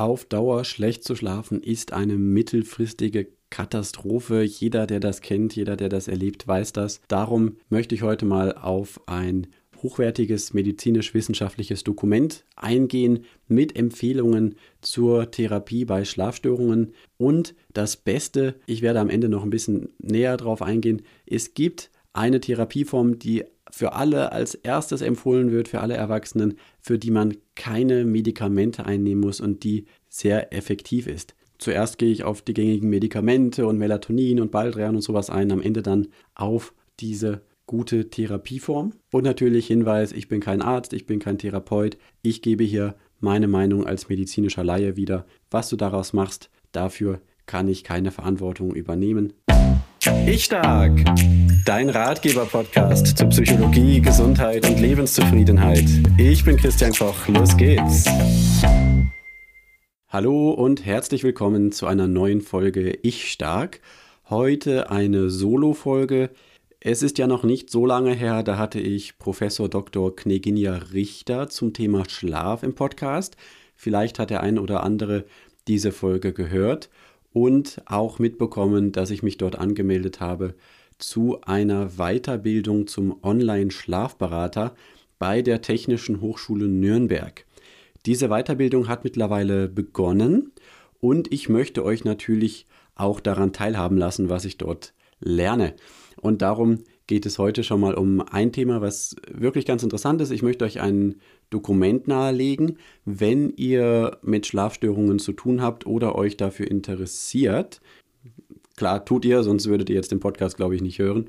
Auf Dauer schlecht zu schlafen ist eine mittelfristige Katastrophe. Jeder, der das kennt, jeder, der das erlebt, weiß das. Darum möchte ich heute mal auf ein hochwertiges medizinisch-wissenschaftliches Dokument eingehen mit Empfehlungen zur Therapie bei Schlafstörungen. Und das Beste, ich werde am Ende noch ein bisschen näher drauf eingehen, es gibt eine Therapieform, die für alle als erstes empfohlen wird, für alle Erwachsenen, für die man keine Medikamente einnehmen muss und die sehr effektiv ist. Zuerst gehe ich auf die gängigen Medikamente und Melatonin und Baldrian und sowas ein, am Ende dann auf diese gute Therapieform. Und natürlich Hinweis, ich bin kein Arzt, ich bin kein Therapeut, ich gebe hier meine Meinung als medizinischer Laie wieder. Was du daraus machst, dafür kann ich keine Verantwortung übernehmen. Ich stark. Dein Ratgeber-Podcast zu Psychologie, Gesundheit und Lebenszufriedenheit. Ich bin Christian Koch. Los geht's. Hallo und herzlich willkommen zu einer neuen Folge Ich stark. Heute eine Solo-Folge. Es ist ja noch nicht so lange her, da hatte ich Professor Dr. Kneginja Richter zum Thema Schlaf im Podcast. Vielleicht hat der ein oder andere diese Folge gehört und auch mitbekommen, dass ich mich dort angemeldet habe zu einer Weiterbildung zum Online-Schlafberater bei der Technischen Hochschule Nürnberg. Diese Weiterbildung hat mittlerweile begonnen und ich möchte euch natürlich auch daran teilhaben lassen, was ich dort lerne. Und darum geht es heute schon mal um ein Thema, was wirklich ganz interessant ist. Ich möchte euch ein Dokument nahelegen, wenn ihr mit Schlafstörungen zu tun habt oder euch dafür interessiert. Klar, tut ihr, sonst würdet ihr jetzt den Podcast, glaube ich, nicht hören.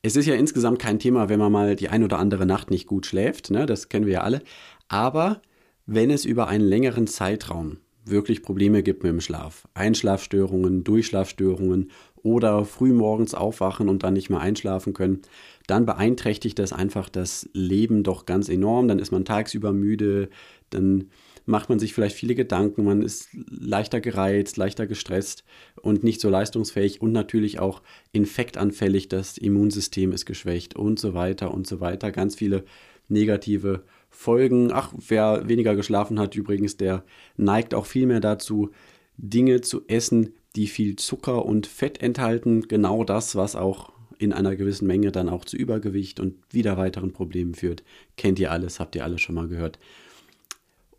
Es ist ja insgesamt kein Thema, wenn man mal die ein oder andere Nacht nicht gut schläft, ne? das kennen wir ja alle. Aber wenn es über einen längeren Zeitraum wirklich Probleme gibt mit dem Schlaf, Einschlafstörungen, Durchschlafstörungen oder frühmorgens aufwachen und dann nicht mehr einschlafen können, dann beeinträchtigt das einfach das Leben doch ganz enorm. Dann ist man tagsüber müde, dann macht man sich vielleicht viele Gedanken, man ist leichter gereizt, leichter gestresst und nicht so leistungsfähig und natürlich auch infektanfällig, das Immunsystem ist geschwächt und so weiter und so weiter. Ganz viele negative Folgen. Ach, wer weniger geschlafen hat übrigens, der neigt auch viel mehr dazu, Dinge zu essen, die viel Zucker und Fett enthalten. Genau das, was auch in einer gewissen Menge dann auch zu Übergewicht und wieder weiteren Problemen führt. Kennt ihr alles, habt ihr alles schon mal gehört.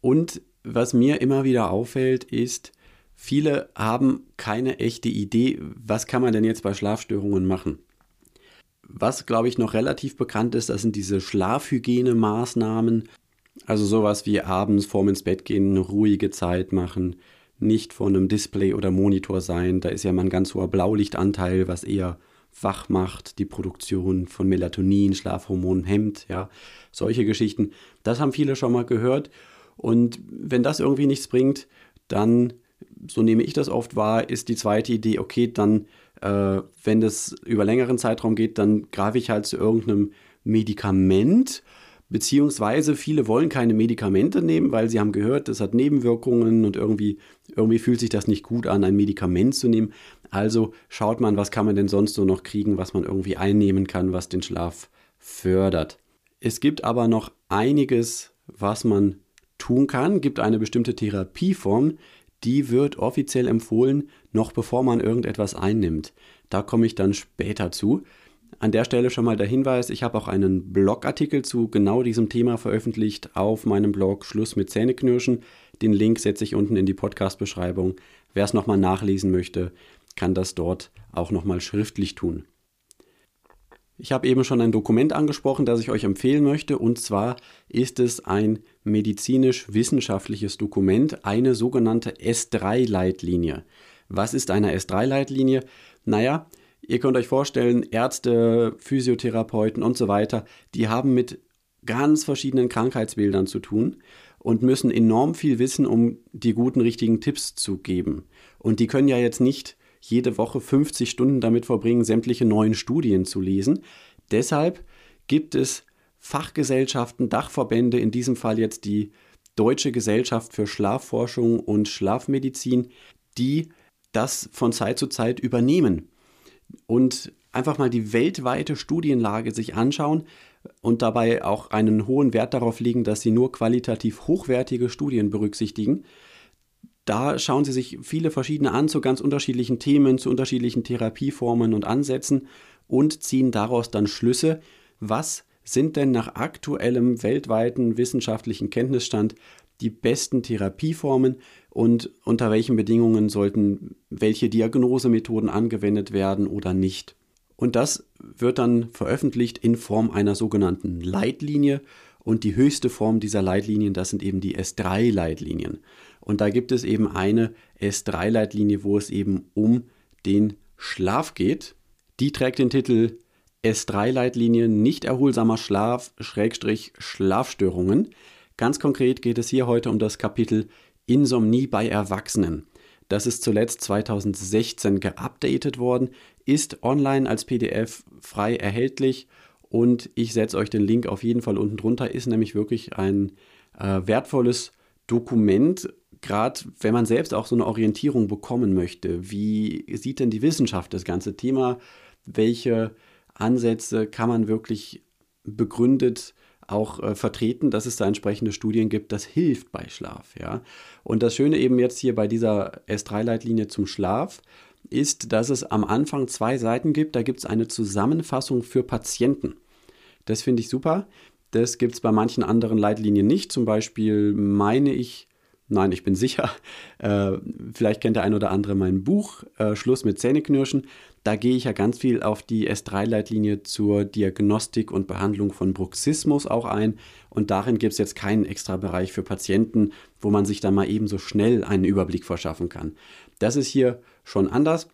Und was mir immer wieder auffällt, ist, viele haben keine echte Idee, was kann man denn jetzt bei Schlafstörungen machen. Was, glaube ich, noch relativ bekannt ist, das sind diese Schlafhygienemaßnahmen. Also sowas wie abends vorm ins Bett gehen, eine ruhige Zeit machen, nicht vor einem Display oder Monitor sein. Da ist ja mal ein ganz hoher Blaulichtanteil, was eher wach macht, die Produktion von Melatonin, Schlafhormonen hemmt, ja, solche Geschichten. Das haben viele schon mal gehört. Und wenn das irgendwie nichts bringt, dann, so nehme ich das oft wahr, ist die zweite Idee, okay, dann, äh, wenn das über längeren Zeitraum geht, dann greife ich halt zu irgendeinem Medikament Beziehungsweise viele wollen keine Medikamente nehmen, weil sie haben gehört, das hat Nebenwirkungen und irgendwie, irgendwie fühlt sich das nicht gut an, ein Medikament zu nehmen. Also schaut man, was kann man denn sonst so noch kriegen, was man irgendwie einnehmen kann, was den Schlaf fördert. Es gibt aber noch einiges, was man tun kann, gibt eine bestimmte Therapieform, die wird offiziell empfohlen, noch bevor man irgendetwas einnimmt. Da komme ich dann später zu. An der Stelle schon mal der Hinweis, ich habe auch einen Blogartikel zu genau diesem Thema veröffentlicht auf meinem Blog Schluss mit Zähneknirschen. Den Link setze ich unten in die Podcast-Beschreibung. Wer es nochmal nachlesen möchte, kann das dort auch nochmal schriftlich tun. Ich habe eben schon ein Dokument angesprochen, das ich euch empfehlen möchte, und zwar ist es ein medizinisch-wissenschaftliches Dokument, eine sogenannte S3-Leitlinie. Was ist eine S3-Leitlinie? Naja, Ihr könnt euch vorstellen, Ärzte, Physiotherapeuten und so weiter, die haben mit ganz verschiedenen Krankheitsbildern zu tun und müssen enorm viel wissen, um die guten, richtigen Tipps zu geben. Und die können ja jetzt nicht jede Woche 50 Stunden damit verbringen, sämtliche neuen Studien zu lesen. Deshalb gibt es Fachgesellschaften, Dachverbände, in diesem Fall jetzt die Deutsche Gesellschaft für Schlafforschung und Schlafmedizin, die das von Zeit zu Zeit übernehmen und einfach mal die weltweite Studienlage sich anschauen und dabei auch einen hohen Wert darauf legen, dass sie nur qualitativ hochwertige Studien berücksichtigen. Da schauen Sie sich viele verschiedene an zu ganz unterschiedlichen Themen, zu unterschiedlichen Therapieformen und Ansätzen und ziehen daraus dann Schlüsse, was sind denn nach aktuellem weltweiten wissenschaftlichen Kenntnisstand die besten Therapieformen und unter welchen Bedingungen sollten welche Diagnosemethoden angewendet werden oder nicht. Und das wird dann veröffentlicht in Form einer sogenannten Leitlinie. Und die höchste Form dieser Leitlinien, das sind eben die S3-Leitlinien. Und da gibt es eben eine S3-Leitlinie, wo es eben um den Schlaf geht. Die trägt den Titel S3-Leitlinie nicht erholsamer Schlaf, Schrägstrich Schlafstörungen. Ganz konkret geht es hier heute um das Kapitel Insomnie bei Erwachsenen. Das ist zuletzt 2016 geupdatet worden, ist online als PDF frei erhältlich und ich setze euch den Link auf jeden Fall unten drunter. Ist nämlich wirklich ein äh, wertvolles Dokument, gerade wenn man selbst auch so eine Orientierung bekommen möchte. Wie sieht denn die Wissenschaft das ganze Thema? Welche Ansätze kann man wirklich begründet auch äh, vertreten, dass es da entsprechende Studien gibt, das hilft bei Schlaf. Ja? Und das Schöne eben jetzt hier bei dieser S3-Leitlinie zum Schlaf ist, dass es am Anfang zwei Seiten gibt. Da gibt es eine Zusammenfassung für Patienten. Das finde ich super. Das gibt es bei manchen anderen Leitlinien nicht. Zum Beispiel meine ich, Nein, ich bin sicher. Äh, vielleicht kennt der ein oder andere mein Buch äh, Schluss mit Zähneknirschen. Da gehe ich ja ganz viel auf die S3-Leitlinie zur Diagnostik und Behandlung von Bruxismus auch ein. Und darin gibt es jetzt keinen extra Bereich für Patienten, wo man sich dann mal eben so schnell einen Überblick verschaffen kann. Das ist hier schon anders.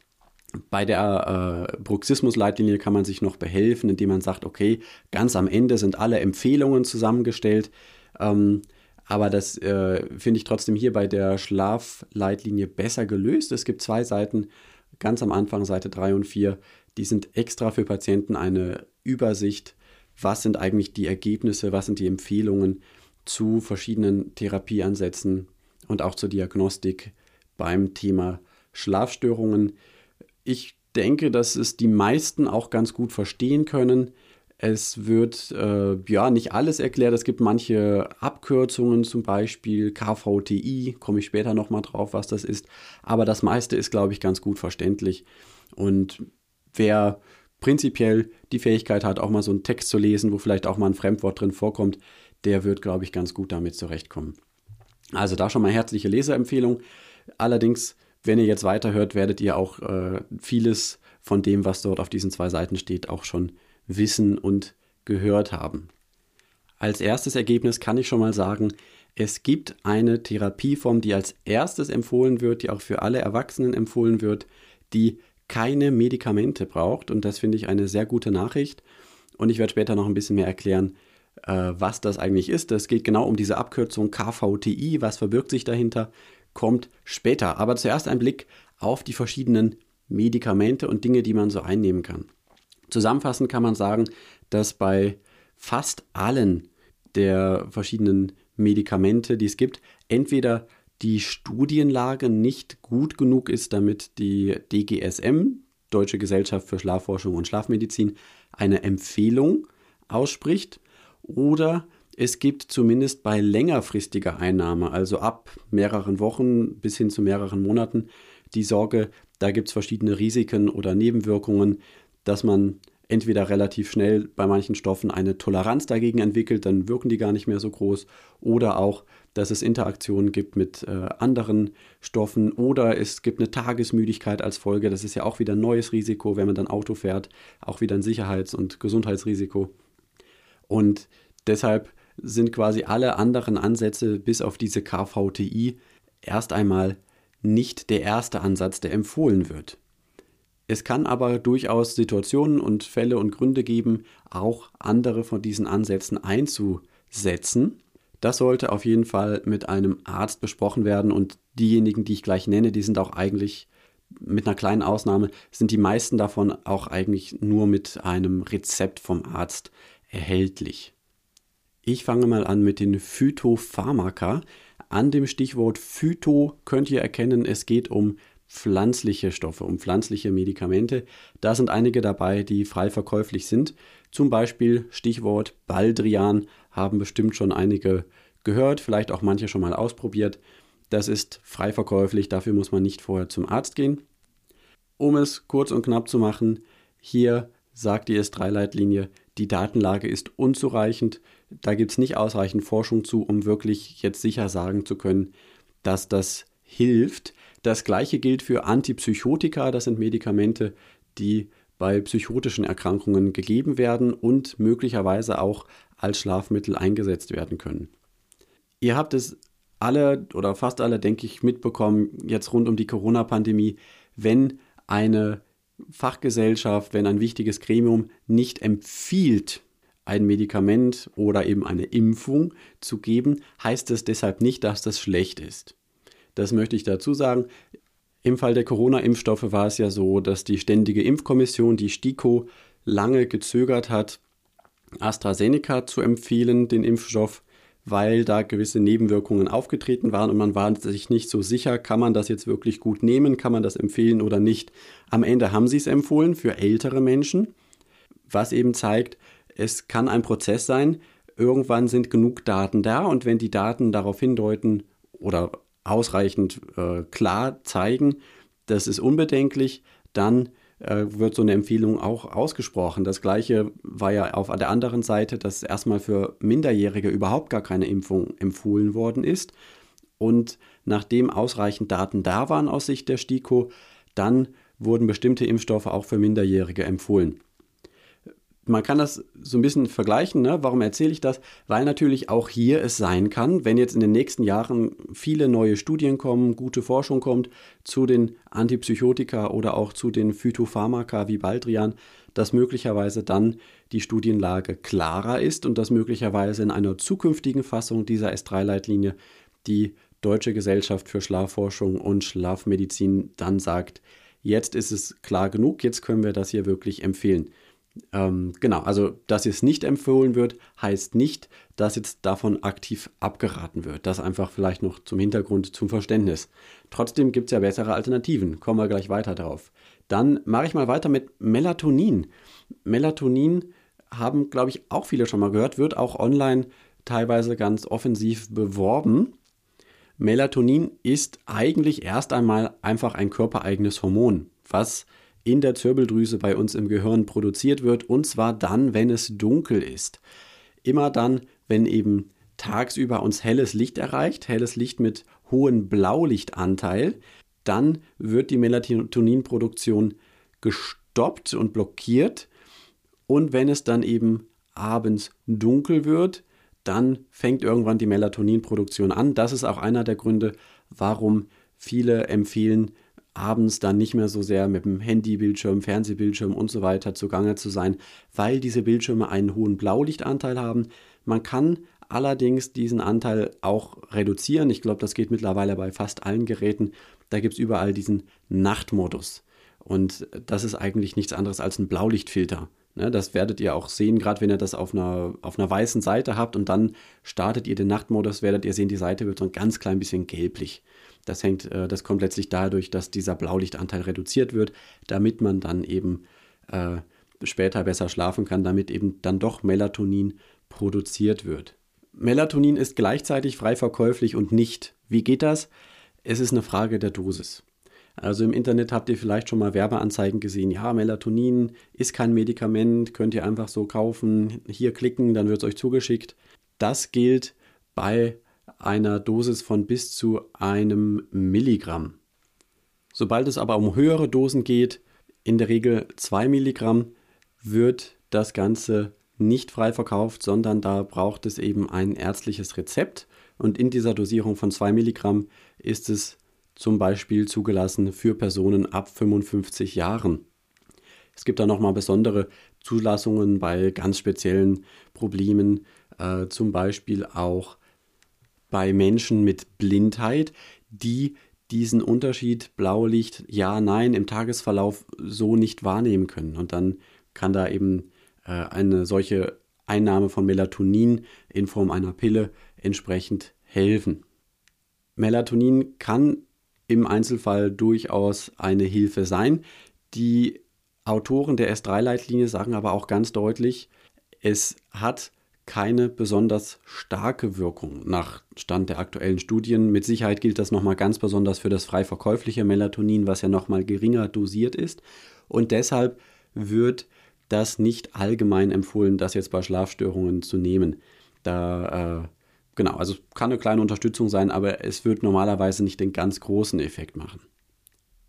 Bei der äh, Bruxismus-Leitlinie kann man sich noch behelfen, indem man sagt, okay, ganz am Ende sind alle Empfehlungen zusammengestellt. Ähm, aber das äh, finde ich trotzdem hier bei der Schlafleitlinie besser gelöst. Es gibt zwei Seiten, ganz am Anfang, Seite 3 und 4, die sind extra für Patienten eine Übersicht, was sind eigentlich die Ergebnisse, was sind die Empfehlungen zu verschiedenen Therapieansätzen und auch zur Diagnostik beim Thema Schlafstörungen. Ich denke, dass es die meisten auch ganz gut verstehen können. Es wird äh, ja nicht alles erklärt. Es gibt manche Abkürzungen, zum Beispiel KVTI, komme ich später nochmal drauf, was das ist. Aber das meiste ist, glaube ich, ganz gut verständlich. Und wer prinzipiell die Fähigkeit hat, auch mal so einen Text zu lesen, wo vielleicht auch mal ein Fremdwort drin vorkommt, der wird, glaube ich, ganz gut damit zurechtkommen. Also da schon mal herzliche Leseempfehlung. Allerdings, wenn ihr jetzt weiterhört, werdet ihr auch äh, vieles von dem, was dort auf diesen zwei Seiten steht, auch schon wissen und gehört haben. Als erstes Ergebnis kann ich schon mal sagen, es gibt eine Therapieform, die als erstes empfohlen wird, die auch für alle Erwachsenen empfohlen wird, die keine Medikamente braucht. Und das finde ich eine sehr gute Nachricht. Und ich werde später noch ein bisschen mehr erklären, äh, was das eigentlich ist. Es geht genau um diese Abkürzung KVTI. Was verbirgt sich dahinter? Kommt später. Aber zuerst ein Blick auf die verschiedenen Medikamente und Dinge, die man so einnehmen kann. Zusammenfassend kann man sagen, dass bei fast allen der verschiedenen Medikamente, die es gibt, entweder die Studienlage nicht gut genug ist, damit die DGSM, Deutsche Gesellschaft für Schlafforschung und Schlafmedizin, eine Empfehlung ausspricht, oder es gibt zumindest bei längerfristiger Einnahme, also ab mehreren Wochen bis hin zu mehreren Monaten, die Sorge, da gibt es verschiedene Risiken oder Nebenwirkungen, dass man entweder relativ schnell bei manchen Stoffen eine Toleranz dagegen entwickelt, dann wirken die gar nicht mehr so groß, oder auch, dass es Interaktionen gibt mit äh, anderen Stoffen oder es gibt eine Tagesmüdigkeit als Folge. Das ist ja auch wieder ein neues Risiko, wenn man dann Auto fährt, auch wieder ein Sicherheits- und Gesundheitsrisiko. Und deshalb sind quasi alle anderen Ansätze bis auf diese KVTI erst einmal nicht der erste Ansatz, der empfohlen wird. Es kann aber durchaus Situationen und Fälle und Gründe geben, auch andere von diesen Ansätzen einzusetzen. Das sollte auf jeden Fall mit einem Arzt besprochen werden und diejenigen, die ich gleich nenne, die sind auch eigentlich mit einer kleinen Ausnahme, sind die meisten davon auch eigentlich nur mit einem Rezept vom Arzt erhältlich. Ich fange mal an mit den Phytopharmaka. An dem Stichwort Phyto könnt ihr erkennen, es geht um pflanzliche Stoffe, um pflanzliche Medikamente. Da sind einige dabei, die frei verkäuflich sind. Zum Beispiel Stichwort Baldrian haben bestimmt schon einige gehört, vielleicht auch manche schon mal ausprobiert. Das ist frei verkäuflich, dafür muss man nicht vorher zum Arzt gehen. Um es kurz und knapp zu machen, hier sagt die S3-Leitlinie, die Datenlage ist unzureichend. Da gibt es nicht ausreichend Forschung zu, um wirklich jetzt sicher sagen zu können, dass das hilft. Das gleiche gilt für Antipsychotika, das sind Medikamente, die bei psychotischen Erkrankungen gegeben werden und möglicherweise auch als Schlafmittel eingesetzt werden können. Ihr habt es alle oder fast alle, denke ich, mitbekommen, jetzt rund um die Corona-Pandemie, wenn eine Fachgesellschaft, wenn ein wichtiges Gremium nicht empfiehlt, ein Medikament oder eben eine Impfung zu geben, heißt es deshalb nicht, dass das schlecht ist. Das möchte ich dazu sagen. Im Fall der Corona-Impfstoffe war es ja so, dass die Ständige Impfkommission, die STIKO, lange gezögert hat, AstraZeneca zu empfehlen, den Impfstoff, weil da gewisse Nebenwirkungen aufgetreten waren und man war sich nicht so sicher, kann man das jetzt wirklich gut nehmen, kann man das empfehlen oder nicht. Am Ende haben sie es empfohlen für ältere Menschen, was eben zeigt, es kann ein Prozess sein, irgendwann sind genug Daten da und wenn die Daten darauf hindeuten oder ausreichend äh, klar zeigen, das ist unbedenklich, dann äh, wird so eine Empfehlung auch ausgesprochen. Das gleiche war ja auf der anderen Seite, dass erstmal für Minderjährige überhaupt gar keine Impfung empfohlen worden ist. Und nachdem ausreichend Daten da waren aus Sicht der STIKO, dann wurden bestimmte Impfstoffe auch für Minderjährige empfohlen man kann das so ein bisschen vergleichen. Ne? Warum erzähle ich das? Weil natürlich auch hier es sein kann, wenn jetzt in den nächsten Jahren viele neue Studien kommen, gute Forschung kommt zu den Antipsychotika oder auch zu den Phytopharmaka wie Baldrian, dass möglicherweise dann die Studienlage klarer ist und dass möglicherweise in einer zukünftigen Fassung dieser S3-Leitlinie die Deutsche Gesellschaft für Schlafforschung und Schlafmedizin dann sagt, jetzt ist es klar genug, jetzt können wir das hier wirklich empfehlen. Ähm, genau, also dass es nicht empfohlen wird, heißt nicht, dass jetzt davon aktiv abgeraten wird. Das einfach vielleicht noch zum Hintergrund, zum Verständnis. Trotzdem gibt es ja bessere Alternativen. Kommen wir gleich weiter drauf. Dann mache ich mal weiter mit Melatonin. Melatonin haben, glaube ich, auch viele schon mal gehört, wird auch online teilweise ganz offensiv beworben. Melatonin ist eigentlich erst einmal einfach ein körpereigenes Hormon, was in der Zirbeldrüse bei uns im Gehirn produziert wird, und zwar dann, wenn es dunkel ist. Immer dann, wenn eben tagsüber uns helles Licht erreicht, helles Licht mit hohem Blaulichtanteil, dann wird die Melatoninproduktion gestoppt und blockiert. Und wenn es dann eben abends dunkel wird, dann fängt irgendwann die Melatoninproduktion an. Das ist auch einer der Gründe, warum viele empfehlen, abends dann nicht mehr so sehr mit dem Handybildschirm, Fernsehbildschirm und so weiter zugange zu sein, weil diese Bildschirme einen hohen Blaulichtanteil haben. Man kann allerdings diesen Anteil auch reduzieren. Ich glaube, das geht mittlerweile bei fast allen Geräten. Da gibt es überall diesen Nachtmodus. Und das ist eigentlich nichts anderes als ein Blaulichtfilter. Ne, das werdet ihr auch sehen, gerade wenn ihr das auf einer, auf einer weißen Seite habt und dann startet ihr den Nachtmodus, werdet ihr sehen, die Seite wird so ein ganz klein bisschen gelblich. Das hängt, äh, das kommt letztlich dadurch, dass dieser Blaulichtanteil reduziert wird, damit man dann eben äh, später besser schlafen kann, damit eben dann doch Melatonin produziert wird. Melatonin ist gleichzeitig frei verkäuflich und nicht. Wie geht das? Es ist eine Frage der Dosis. Also im Internet habt ihr vielleicht schon mal Werbeanzeigen gesehen. Ja, Melatonin ist kein Medikament, könnt ihr einfach so kaufen. Hier klicken, dann wird es euch zugeschickt. Das gilt bei einer Dosis von bis zu einem Milligramm. Sobald es aber um höhere Dosen geht, in der Regel 2 Milligramm, wird das Ganze nicht frei verkauft, sondern da braucht es eben ein ärztliches Rezept. Und in dieser Dosierung von 2 Milligramm ist es zum Beispiel zugelassen für Personen ab 55 Jahren. Es gibt da nochmal besondere Zulassungen bei ganz speziellen Problemen, äh, zum Beispiel auch bei Menschen mit Blindheit, die diesen Unterschied Blaulicht, ja, nein, im Tagesverlauf so nicht wahrnehmen können. Und dann kann da eben äh, eine solche Einnahme von Melatonin in Form einer Pille entsprechend helfen. Melatonin kann im Einzelfall durchaus eine Hilfe sein. Die Autoren der S3-Leitlinie sagen aber auch ganz deutlich, es hat keine besonders starke Wirkung nach Stand der aktuellen Studien. Mit Sicherheit gilt das nochmal ganz besonders für das frei verkäufliche Melatonin, was ja nochmal geringer dosiert ist. Und deshalb wird das nicht allgemein empfohlen, das jetzt bei Schlafstörungen zu nehmen. Da, äh, genau, also kann eine kleine Unterstützung sein, aber es wird normalerweise nicht den ganz großen Effekt machen.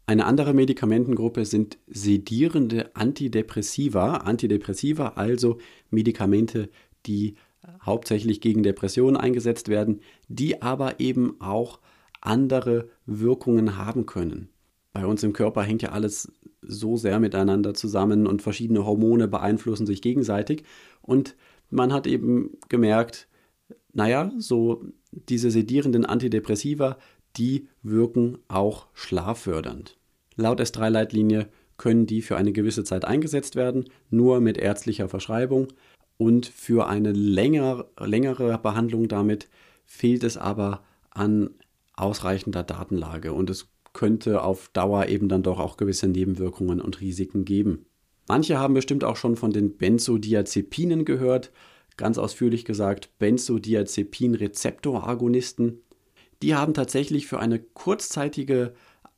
Eine andere Medikamentengruppe sind sedierende Antidepressiva. Antidepressiva, also Medikamente, die hauptsächlich gegen Depressionen eingesetzt werden, die aber eben auch andere Wirkungen haben können. Bei uns im Körper hängt ja alles so sehr miteinander zusammen und verschiedene Hormone beeinflussen sich gegenseitig. Und man hat eben gemerkt, naja, so diese sedierenden Antidepressiva, die wirken auch schlaffördernd. Laut S3-Leitlinie können die für eine gewisse Zeit eingesetzt werden, nur mit ärztlicher Verschreibung. Und für eine länger, längere Behandlung damit fehlt es aber an ausreichender Datenlage und es könnte auf Dauer eben dann doch auch gewisse Nebenwirkungen und Risiken geben. Manche haben bestimmt auch schon von den Benzodiazepinen gehört, ganz ausführlich gesagt Benzodiazepin-Rezeptoragonisten. Die haben tatsächlich für eine kurzzeitige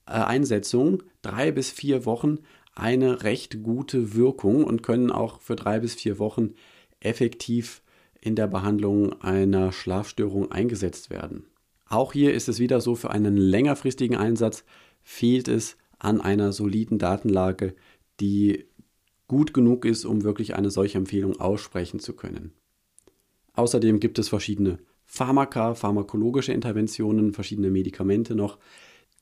äh, Einsetzung, drei bis vier Wochen, eine recht gute Wirkung und können auch für drei bis vier Wochen effektiv in der Behandlung einer Schlafstörung eingesetzt werden. Auch hier ist es wieder so, für einen längerfristigen Einsatz fehlt es an einer soliden Datenlage, die gut genug ist, um wirklich eine solche Empfehlung aussprechen zu können. Außerdem gibt es verschiedene Pharmaka, pharmakologische Interventionen, verschiedene Medikamente noch,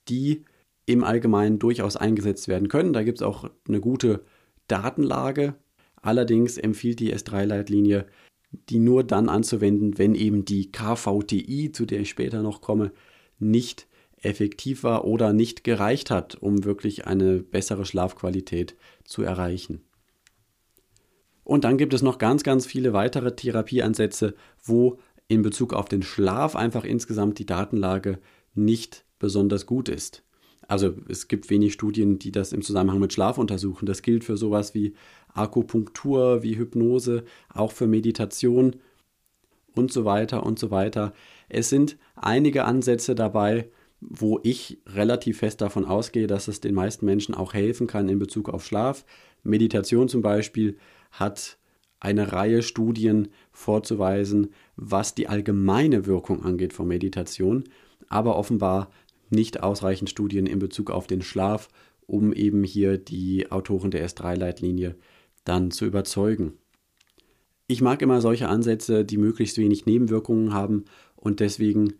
die im Allgemeinen durchaus eingesetzt werden können. Da gibt es auch eine gute Datenlage, Allerdings empfiehlt die S3-Leitlinie, die nur dann anzuwenden, wenn eben die KVTI, zu der ich später noch komme, nicht effektiv war oder nicht gereicht hat, um wirklich eine bessere Schlafqualität zu erreichen. Und dann gibt es noch ganz, ganz viele weitere Therapieansätze, wo in Bezug auf den Schlaf einfach insgesamt die Datenlage nicht besonders gut ist. Also es gibt wenig Studien, die das im Zusammenhang mit Schlaf untersuchen. Das gilt für sowas wie Akupunktur, wie Hypnose, auch für Meditation und so weiter und so weiter. Es sind einige Ansätze dabei, wo ich relativ fest davon ausgehe, dass es den meisten Menschen auch helfen kann in Bezug auf Schlaf. Meditation zum Beispiel hat eine Reihe Studien vorzuweisen, was die allgemeine Wirkung angeht von Meditation, aber offenbar nicht ausreichend Studien in Bezug auf den Schlaf, um eben hier die Autoren der S3-Leitlinie dann zu überzeugen. Ich mag immer solche Ansätze, die möglichst wenig Nebenwirkungen haben und deswegen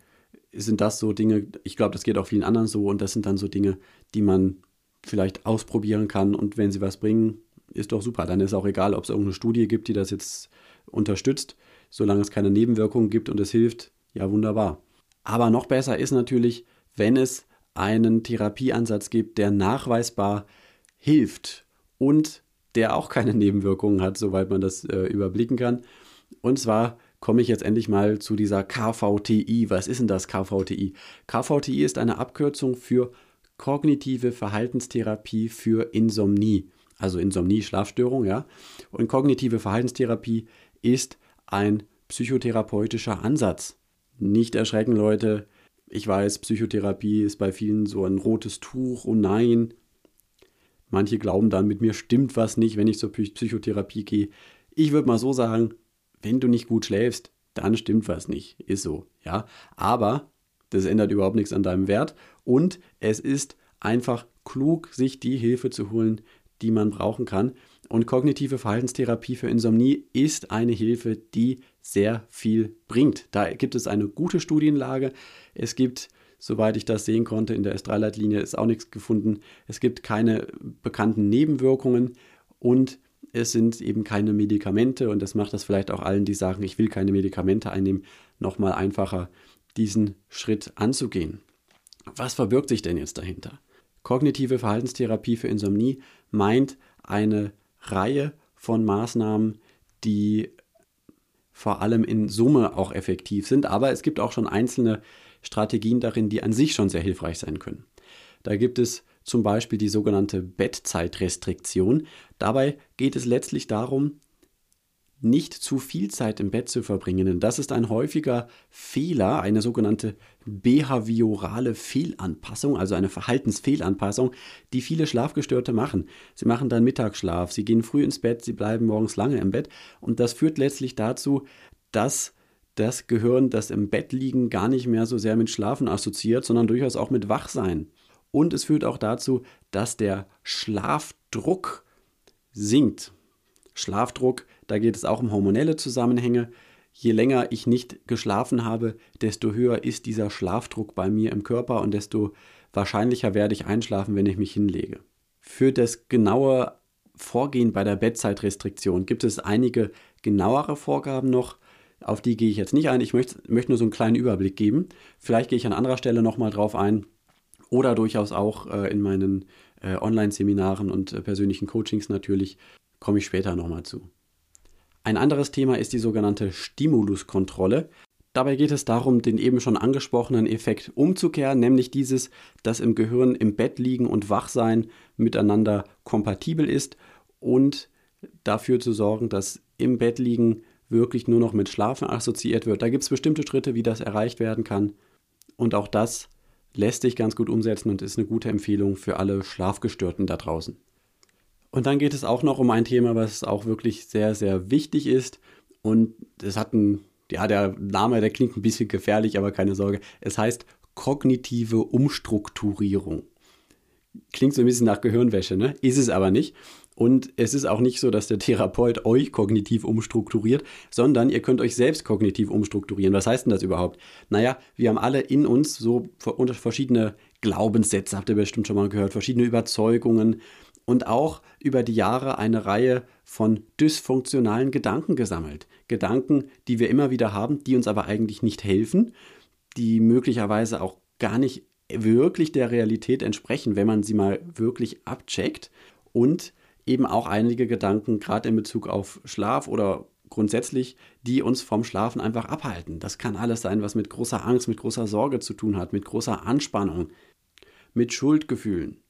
sind das so Dinge, ich glaube, das geht auch vielen anderen so und das sind dann so Dinge, die man vielleicht ausprobieren kann und wenn sie was bringen, ist doch super. Dann ist auch egal, ob es irgendeine Studie gibt, die das jetzt unterstützt, solange es keine Nebenwirkungen gibt und es hilft, ja wunderbar. Aber noch besser ist natürlich, wenn es einen Therapieansatz gibt, der nachweisbar hilft und der auch keine Nebenwirkungen hat, soweit man das äh, überblicken kann. Und zwar komme ich jetzt endlich mal zu dieser KVTI. Was ist denn das KVTI? KVTI ist eine Abkürzung für kognitive Verhaltenstherapie für Insomnie. Also Insomnie, Schlafstörung, ja. Und kognitive Verhaltenstherapie ist ein psychotherapeutischer Ansatz. Nicht erschrecken, Leute. Ich weiß, Psychotherapie ist bei vielen so ein rotes Tuch. Oh nein, Manche glauben dann, mit mir stimmt was nicht, wenn ich zur Psychotherapie gehe. Ich würde mal so sagen, wenn du nicht gut schläfst, dann stimmt was nicht. Ist so, ja. Aber das ändert überhaupt nichts an deinem Wert und es ist einfach klug, sich die Hilfe zu holen, die man brauchen kann. Und kognitive Verhaltenstherapie für Insomnie ist eine Hilfe, die sehr viel bringt. Da gibt es eine gute Studienlage. Es gibt Soweit ich das sehen konnte, in der S3-Leitlinie ist auch nichts gefunden. Es gibt keine bekannten Nebenwirkungen und es sind eben keine Medikamente und das macht das vielleicht auch allen, die sagen, ich will keine Medikamente einnehmen, nochmal einfacher, diesen Schritt anzugehen. Was verbirgt sich denn jetzt dahinter? Kognitive Verhaltenstherapie für Insomnie meint eine Reihe von Maßnahmen, die vor allem in Summe auch effektiv sind, aber es gibt auch schon einzelne Strategien darin, die an sich schon sehr hilfreich sein können. Da gibt es zum Beispiel die sogenannte Bettzeitrestriktion. Dabei geht es letztlich darum, nicht zu viel Zeit im Bett zu verbringen. Denn das ist ein häufiger Fehler, eine sogenannte behaviorale Fehlanpassung, also eine Verhaltensfehlanpassung, die viele Schlafgestörte machen. Sie machen dann Mittagsschlaf, sie gehen früh ins Bett, sie bleiben morgens lange im Bett und das führt letztlich dazu, dass das Gehirn das im Bett liegen gar nicht mehr so sehr mit Schlafen assoziiert, sondern durchaus auch mit Wachsein. Und es führt auch dazu, dass der Schlafdruck sinkt. Schlafdruck, da geht es auch um hormonelle Zusammenhänge. Je länger ich nicht geschlafen habe, desto höher ist dieser Schlafdruck bei mir im Körper und desto wahrscheinlicher werde ich einschlafen, wenn ich mich hinlege. Für das genaue Vorgehen bei der Bettzeitrestriktion gibt es einige genauere Vorgaben noch. Auf die gehe ich jetzt nicht ein. Ich möchte, möchte nur so einen kleinen Überblick geben. Vielleicht gehe ich an anderer Stelle nochmal drauf ein oder durchaus auch äh, in meinen äh, Online-Seminaren und äh, persönlichen Coachings natürlich komme ich später nochmal zu. Ein anderes Thema ist die sogenannte Stimuluskontrolle. Dabei geht es darum, den eben schon angesprochenen Effekt umzukehren, nämlich dieses, dass im Gehirn im Bett liegen und Wachsein miteinander kompatibel ist und dafür zu sorgen, dass im Bett liegen wirklich nur noch mit Schlafen assoziiert wird. Da gibt es bestimmte Schritte, wie das erreicht werden kann. Und auch das lässt sich ganz gut umsetzen und ist eine gute Empfehlung für alle Schlafgestörten da draußen. Und dann geht es auch noch um ein Thema, was auch wirklich sehr, sehr wichtig ist. Und es hat ein, ja, der Name, der klingt ein bisschen gefährlich, aber keine Sorge. Es heißt kognitive Umstrukturierung. Klingt so ein bisschen nach Gehirnwäsche, ne? Ist es aber nicht. Und es ist auch nicht so, dass der Therapeut euch kognitiv umstrukturiert, sondern ihr könnt euch selbst kognitiv umstrukturieren. Was heißt denn das überhaupt? Naja, wir haben alle in uns so verschiedene Glaubenssätze, habt ihr bestimmt schon mal gehört, verschiedene Überzeugungen, und auch über die Jahre eine Reihe von dysfunktionalen Gedanken gesammelt. Gedanken, die wir immer wieder haben, die uns aber eigentlich nicht helfen, die möglicherweise auch gar nicht wirklich der Realität entsprechen, wenn man sie mal wirklich abcheckt. Und eben auch einige Gedanken, gerade in Bezug auf Schlaf oder grundsätzlich, die uns vom Schlafen einfach abhalten. Das kann alles sein, was mit großer Angst, mit großer Sorge zu tun hat, mit großer Anspannung, mit Schuldgefühlen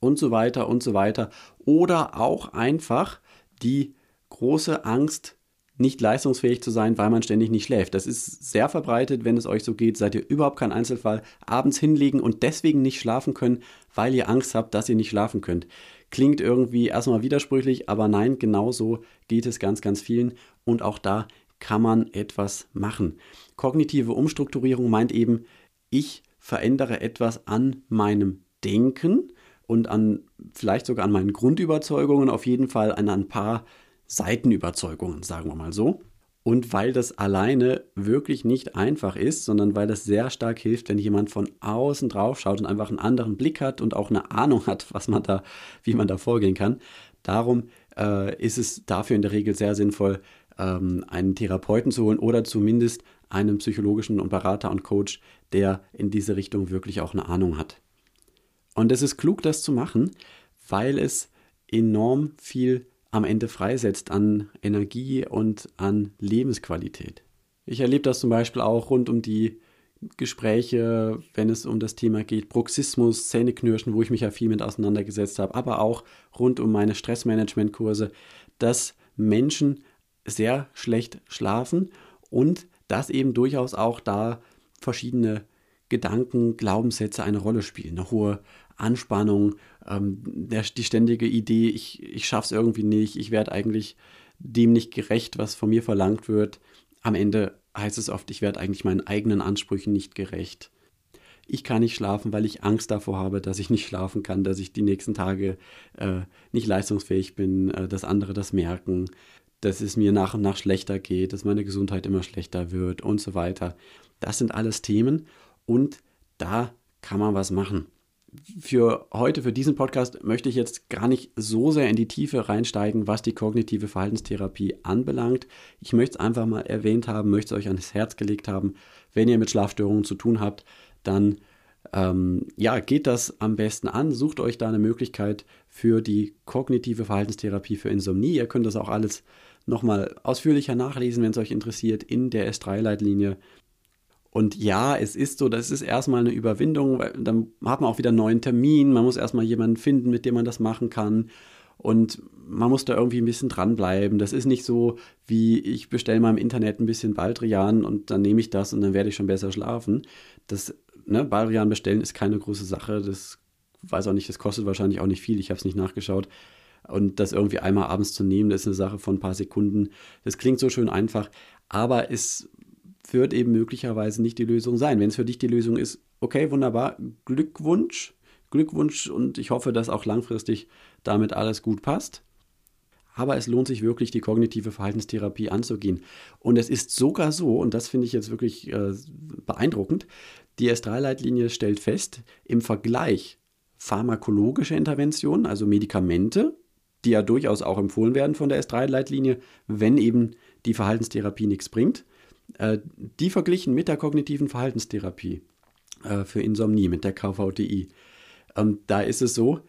und so weiter und so weiter. Oder auch einfach die große Angst, nicht leistungsfähig zu sein, weil man ständig nicht schläft. Das ist sehr verbreitet, wenn es euch so geht, seid ihr überhaupt kein Einzelfall. Abends hinlegen und deswegen nicht schlafen können, weil ihr Angst habt, dass ihr nicht schlafen könnt. Klingt irgendwie erstmal widersprüchlich, aber nein, genau so geht es ganz, ganz vielen. Und auch da kann man etwas machen. Kognitive Umstrukturierung meint eben, ich verändere etwas an meinem Denken und an vielleicht sogar an meinen Grundüberzeugungen, auf jeden Fall an ein paar Seitenüberzeugungen, sagen wir mal so. Und weil das alleine wirklich nicht einfach ist, sondern weil das sehr stark hilft, wenn jemand von außen drauf schaut und einfach einen anderen Blick hat und auch eine Ahnung hat, was man da, wie man da vorgehen kann. Darum äh, ist es dafür in der Regel sehr sinnvoll, ähm, einen Therapeuten zu holen oder zumindest einen psychologischen und Berater und Coach, der in diese Richtung wirklich auch eine Ahnung hat. Und es ist klug, das zu machen, weil es enorm viel am Ende freisetzt an Energie und an Lebensqualität. Ich erlebe das zum Beispiel auch rund um die Gespräche, wenn es um das Thema geht, Bruxismus, Zähneknirschen, wo ich mich ja viel mit auseinandergesetzt habe, aber auch rund um meine Stressmanagement-Kurse, dass Menschen sehr schlecht schlafen und dass eben durchaus auch da verschiedene Gedanken, Glaubenssätze eine Rolle spielen. Eine hohe Anspannung, ähm, der, die ständige Idee, ich, ich es irgendwie nicht, ich werde eigentlich dem nicht gerecht, was von mir verlangt wird. Am Ende heißt es oft, ich werde eigentlich meinen eigenen Ansprüchen nicht gerecht. Ich kann nicht schlafen, weil ich Angst davor habe, dass ich nicht schlafen kann, dass ich die nächsten Tage äh, nicht leistungsfähig bin, äh, dass andere das merken, dass es mir nach und nach schlechter geht, dass meine Gesundheit immer schlechter wird und so weiter. Das sind alles Themen und da kann man was machen für heute, für diesen Podcast, möchte ich jetzt gar nicht so sehr in die Tiefe reinsteigen, was die kognitive Verhaltenstherapie anbelangt. Ich möchte es einfach mal erwähnt haben, möchte es euch ans Herz gelegt haben. Wenn ihr mit Schlafstörungen zu tun habt, dann ähm, ja, geht das am besten an. Sucht euch da eine Möglichkeit für die kognitive Verhaltenstherapie für Insomnie. Ihr könnt das auch alles nochmal ausführlicher nachlesen, wenn es euch interessiert, in der S3-Leitlinie. Und ja, es ist so, das ist erstmal eine Überwindung, weil dann hat man auch wieder einen neuen Termin, man muss erstmal jemanden finden, mit dem man das machen kann. Und man muss da irgendwie ein bisschen dranbleiben. Das ist nicht so, wie ich bestelle mal im Internet ein bisschen Baldrian und dann nehme ich das und dann werde ich schon besser schlafen. Das, ne, Baldrian bestellen ist keine große Sache. Das weiß auch nicht, das kostet wahrscheinlich auch nicht viel. Ich habe es nicht nachgeschaut. Und das irgendwie einmal abends zu nehmen, das ist eine Sache von ein paar Sekunden. Das klingt so schön einfach, aber es wird eben möglicherweise nicht die Lösung sein. Wenn es für dich die Lösung ist, okay, wunderbar, Glückwunsch, Glückwunsch und ich hoffe, dass auch langfristig damit alles gut passt. Aber es lohnt sich wirklich, die kognitive Verhaltenstherapie anzugehen. Und es ist sogar so, und das finde ich jetzt wirklich äh, beeindruckend, die S3-Leitlinie stellt fest, im Vergleich pharmakologische Interventionen, also Medikamente, die ja durchaus auch empfohlen werden von der S3-Leitlinie, wenn eben die Verhaltenstherapie nichts bringt, die verglichen mit der kognitiven Verhaltenstherapie äh, für Insomnie, mit der KVTI. Ähm, da ist es so,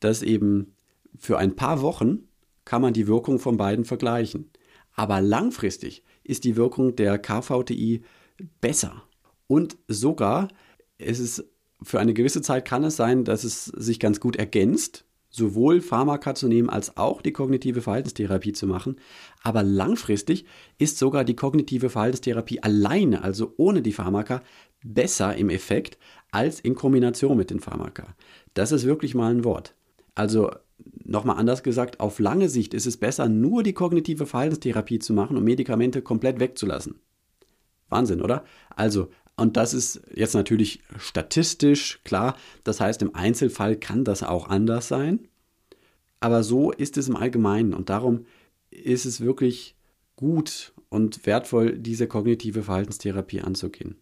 dass eben für ein paar Wochen kann man die Wirkung von beiden vergleichen. Aber langfristig ist die Wirkung der KVTI besser. Und sogar ist es für eine gewisse Zeit kann es sein, dass es sich ganz gut ergänzt, sowohl Pharmaka zu nehmen als auch die kognitive Verhaltenstherapie zu machen. Aber langfristig ist sogar die kognitive Verhaltenstherapie alleine, also ohne die Pharmaka, besser im Effekt als in Kombination mit den Pharmaka. Das ist wirklich mal ein Wort. Also nochmal anders gesagt, auf lange Sicht ist es besser, nur die kognitive Verhaltenstherapie zu machen und Medikamente komplett wegzulassen. Wahnsinn, oder? Also und das ist jetzt natürlich statistisch klar. Das heißt, im Einzelfall kann das auch anders sein. Aber so ist es im Allgemeinen. Und darum ist es wirklich gut und wertvoll, diese kognitive Verhaltenstherapie anzugehen.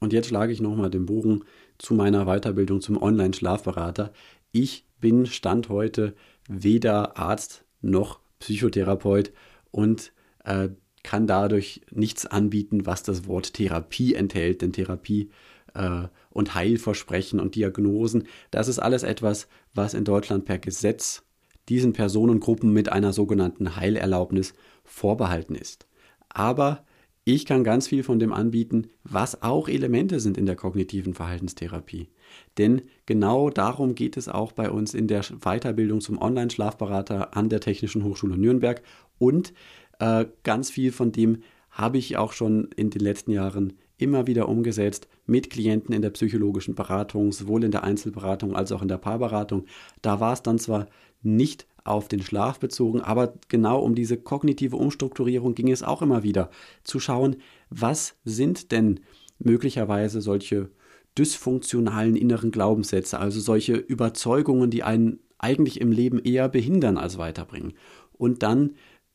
Und jetzt schlage ich nochmal den Bogen zu meiner Weiterbildung zum Online-Schlafberater. Ich bin Stand heute weder Arzt noch Psychotherapeut und äh, kann dadurch nichts anbieten, was das Wort Therapie enthält, denn Therapie äh, und Heilversprechen und Diagnosen, das ist alles etwas, was in Deutschland per Gesetz diesen Personengruppen mit einer sogenannten Heilerlaubnis vorbehalten ist. Aber ich kann ganz viel von dem anbieten, was auch Elemente sind in der kognitiven Verhaltenstherapie. Denn genau darum geht es auch bei uns in der Weiterbildung zum Online-Schlafberater an der Technischen Hochschule Nürnberg und äh, ganz viel von dem habe ich auch schon in den letzten Jahren immer wieder umgesetzt mit Klienten in der psychologischen Beratung, sowohl in der Einzelberatung als auch in der Paarberatung. Da war es dann zwar nicht auf den Schlaf bezogen, aber genau um diese kognitive Umstrukturierung ging es auch immer wieder. Zu schauen, was sind denn möglicherweise solche dysfunktionalen inneren Glaubenssätze, also solche Überzeugungen, die einen eigentlich im Leben eher behindern als weiterbringen. Und dann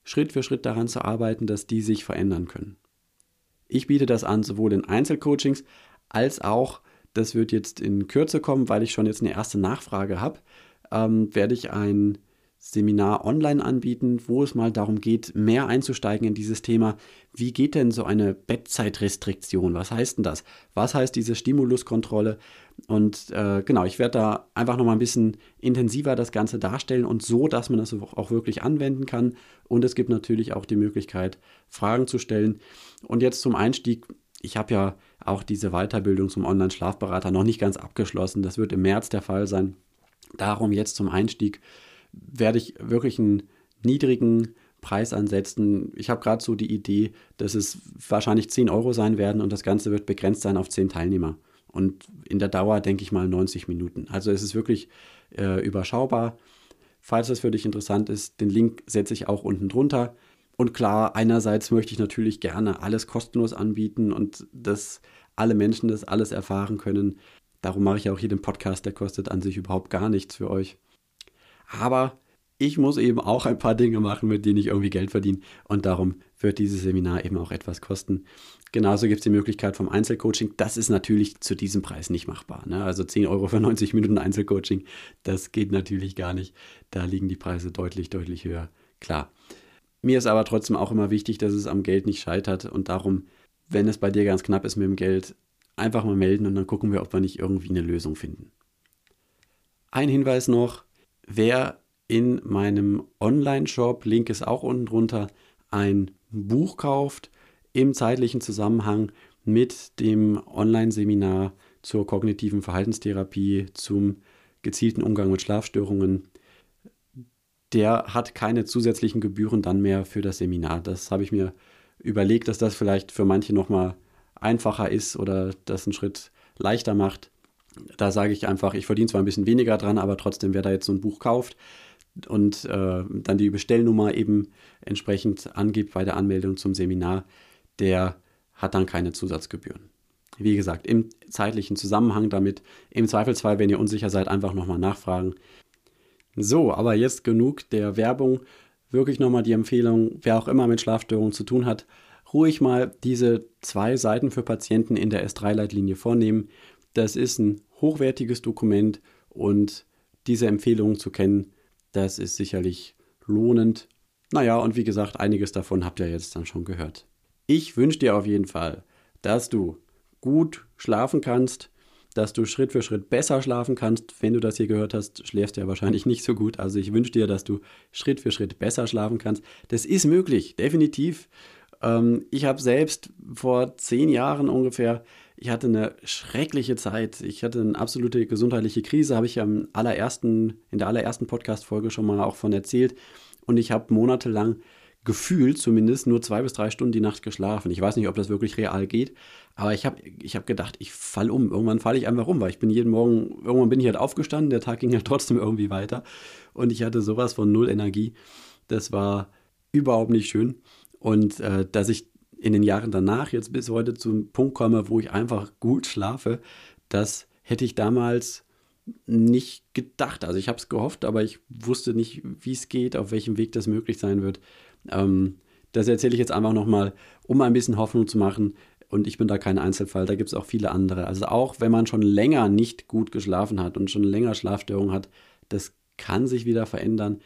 Schritt für Schritt daran zu arbeiten, dass die sich verändern können. Ich biete das an, sowohl in Einzelcoachings als auch, das wird jetzt in Kürze kommen, weil ich schon jetzt eine erste Nachfrage habe, ähm, werde ich ein Seminar online anbieten, wo es mal darum geht, mehr einzusteigen in dieses Thema. Wie geht denn so eine Bettzeitrestriktion? Was heißt denn das? Was heißt diese Stimuluskontrolle? Und äh, genau, ich werde da einfach nochmal ein bisschen intensiver das Ganze darstellen und so, dass man das auch wirklich anwenden kann. Und es gibt natürlich auch die Möglichkeit, Fragen zu stellen. Und jetzt zum Einstieg. Ich habe ja auch diese Weiterbildung zum Online-Schlafberater noch nicht ganz abgeschlossen. Das wird im März der Fall sein. Darum jetzt zum Einstieg werde ich wirklich einen niedrigen Preis ansetzen. Ich habe gerade so die Idee, dass es wahrscheinlich 10 Euro sein werden und das Ganze wird begrenzt sein auf 10 Teilnehmer. Und in der Dauer denke ich mal 90 Minuten. Also es ist wirklich äh, überschaubar. Falls das für dich interessant ist, den Link setze ich auch unten drunter. Und klar, einerseits möchte ich natürlich gerne alles kostenlos anbieten und dass alle Menschen das alles erfahren können. Darum mache ich auch hier den Podcast, der kostet an sich überhaupt gar nichts für euch. Aber ich muss eben auch ein paar Dinge machen, mit denen ich irgendwie Geld verdiene. Und darum wird dieses Seminar eben auch etwas kosten. Genauso gibt es die Möglichkeit vom Einzelcoaching. Das ist natürlich zu diesem Preis nicht machbar. Ne? Also 10 Euro für 90 Minuten Einzelcoaching, das geht natürlich gar nicht. Da liegen die Preise deutlich, deutlich höher. Klar. Mir ist aber trotzdem auch immer wichtig, dass es am Geld nicht scheitert. Und darum, wenn es bei dir ganz knapp ist mit dem Geld, einfach mal melden und dann gucken wir, ob wir nicht irgendwie eine Lösung finden. Ein Hinweis noch, wer in meinem Online-Shop, Link ist auch unten drunter, ein Buch kauft im zeitlichen Zusammenhang mit dem Online-Seminar zur kognitiven Verhaltenstherapie, zum gezielten Umgang mit Schlafstörungen. der hat keine zusätzlichen Gebühren dann mehr für das Seminar. Das habe ich mir überlegt, dass das vielleicht für manche nochmal einfacher ist oder das einen Schritt leichter macht. Da sage ich einfach, ich verdiene zwar ein bisschen weniger dran, aber trotzdem, wer da jetzt so ein Buch kauft und äh, dann die Bestellnummer eben entsprechend angibt bei der Anmeldung zum Seminar, der hat dann keine Zusatzgebühren. Wie gesagt, im zeitlichen Zusammenhang damit, im Zweifelsfall, wenn ihr unsicher seid, einfach nochmal nachfragen. So, aber jetzt genug der Werbung. Wirklich nochmal die Empfehlung, wer auch immer mit Schlafstörungen zu tun hat, ruhig mal diese zwei Seiten für Patienten in der S3-Leitlinie vornehmen. Das ist ein hochwertiges Dokument und diese Empfehlungen zu kennen, das ist sicherlich lohnend. Naja, und wie gesagt, einiges davon habt ihr jetzt dann schon gehört. Ich wünsche dir auf jeden Fall, dass du gut schlafen kannst, dass du Schritt für Schritt besser schlafen kannst. Wenn du das hier gehört hast, schläfst du ja wahrscheinlich nicht so gut. Also ich wünsche dir, dass du Schritt für Schritt besser schlafen kannst. Das ist möglich, definitiv. Ähm, ich habe selbst vor zehn Jahren ungefähr, ich hatte eine schreckliche Zeit. Ich hatte eine absolute gesundheitliche Krise, habe ich am allerersten, in der allerersten Podcast-Folge schon mal auch von erzählt. Und ich habe monatelang gefühlt zumindest nur zwei bis drei Stunden die Nacht geschlafen. Ich weiß nicht, ob das wirklich real geht, aber ich habe ich hab gedacht, ich falle um. Irgendwann falle ich einfach um, weil ich bin jeden Morgen, irgendwann bin ich halt aufgestanden, der Tag ging halt trotzdem irgendwie weiter und ich hatte sowas von null Energie. Das war überhaupt nicht schön. Und äh, dass ich in den Jahren danach jetzt bis heute zum Punkt komme, wo ich einfach gut schlafe, das hätte ich damals nicht gedacht. Also ich habe es gehofft, aber ich wusste nicht, wie es geht, auf welchem Weg das möglich sein wird. Ähm, das erzähle ich jetzt einfach nochmal, um ein bisschen Hoffnung zu machen. Und ich bin da kein Einzelfall, da gibt es auch viele andere. Also auch wenn man schon länger nicht gut geschlafen hat und schon länger Schlafstörungen hat, das kann sich wieder verändern.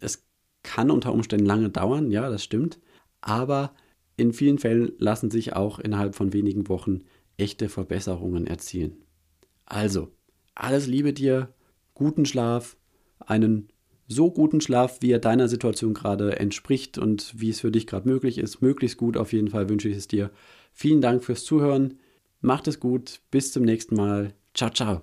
Es kann unter Umständen lange dauern, ja, das stimmt. Aber in vielen Fällen lassen sich auch innerhalb von wenigen Wochen echte Verbesserungen erzielen. Also, alles Liebe dir, guten Schlaf, einen so guten Schlaf, wie er deiner Situation gerade entspricht und wie es für dich gerade möglich ist. Möglichst gut auf jeden Fall wünsche ich es dir. Vielen Dank fürs Zuhören. Macht es gut. Bis zum nächsten Mal. Ciao, ciao.